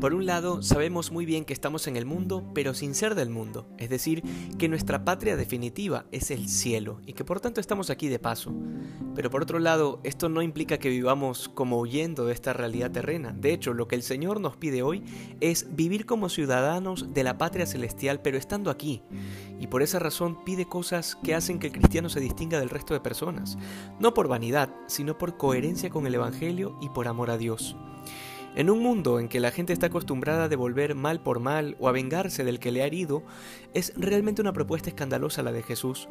Por un lado, sabemos muy bien que estamos en el mundo, pero sin ser del mundo, es decir, que nuestra patria definitiva es el cielo y que por tanto estamos aquí de paso. Pero por otro lado, esto no implica que vivamos como huyendo de esta realidad terrena. De hecho, lo que el Señor nos pide hoy es vivir como ciudadanos de la patria celestial, pero estando aquí. Y por esa razón pide cosas que hacen que el cristiano se distinga del resto de personas, no por vanidad, sino por coherencia con el Evangelio y por amor a Dios. En un mundo en que la gente está acostumbrada a devolver mal por mal o a vengarse del que le ha herido, es realmente una propuesta escandalosa la de Jesús.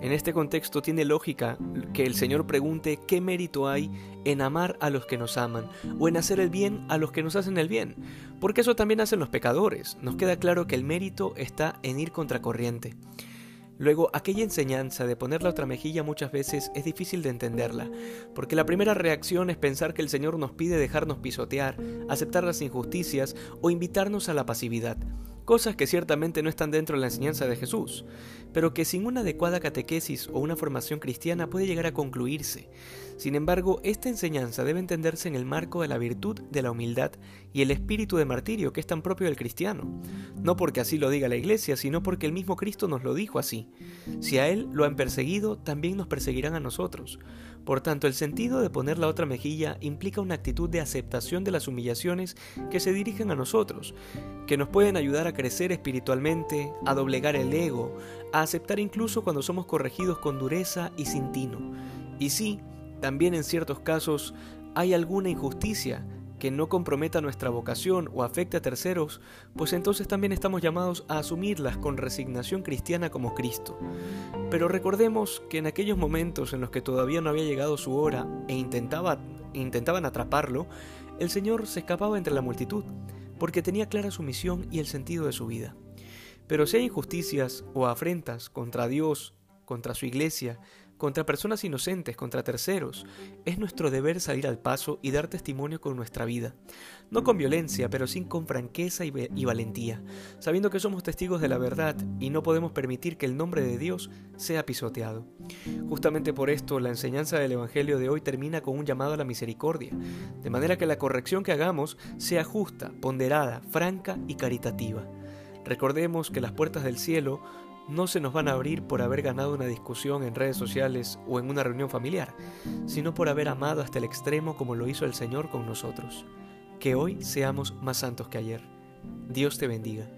En este contexto tiene lógica que el Señor pregunte qué mérito hay en amar a los que nos aman o en hacer el bien a los que nos hacen el bien, porque eso también hacen los pecadores. Nos queda claro que el mérito está en ir contracorriente. Luego, aquella enseñanza de poner la otra mejilla muchas veces es difícil de entenderla, porque la primera reacción es pensar que el Señor nos pide dejarnos pisotear, aceptar las injusticias o invitarnos a la pasividad cosas que ciertamente no están dentro de la enseñanza de Jesús, pero que sin una adecuada catequesis o una formación cristiana puede llegar a concluirse. Sin embargo, esta enseñanza debe entenderse en el marco de la virtud de la humildad y el espíritu de martirio que es tan propio del cristiano, no porque así lo diga la Iglesia, sino porque el mismo Cristo nos lo dijo así. Si a Él lo han perseguido, también nos perseguirán a nosotros. Por tanto, el sentido de poner la otra mejilla implica una actitud de aceptación de las humillaciones que se dirigen a nosotros, que nos pueden ayudar a crecer espiritualmente, a doblegar el ego, a aceptar incluso cuando somos corregidos con dureza y sin tino. Y sí, también en ciertos casos hay alguna injusticia que no comprometa nuestra vocación o afecte a terceros, pues entonces también estamos llamados a asumirlas con resignación cristiana como Cristo. Pero recordemos que en aquellos momentos en los que todavía no había llegado su hora e intentaba, intentaban atraparlo, el Señor se escapaba entre la multitud porque tenía clara su misión y el sentido de su vida. Pero si hay injusticias o afrentas contra Dios, contra su iglesia, contra personas inocentes, contra terceros, es nuestro deber salir al paso y dar testimonio con nuestra vida. No con violencia, pero sí con franqueza y, y, valentía, sabiendo que somos testigos de la verdad y no podemos permitir que el nombre de Dios sea pisoteado. Justamente por esto, la enseñanza del Evangelio de hoy termina con un llamado a la misericordia, de manera que la corrección que hagamos sea justa, ponderada, franca y caritativa. Recordemos que las puertas del cielo no se nos van a abrir por haber ganado una discusión en redes sociales o en una reunión familiar, sino por haber amado hasta el extremo como lo hizo el Señor con nosotros. Que hoy seamos más santos que ayer. Dios te bendiga.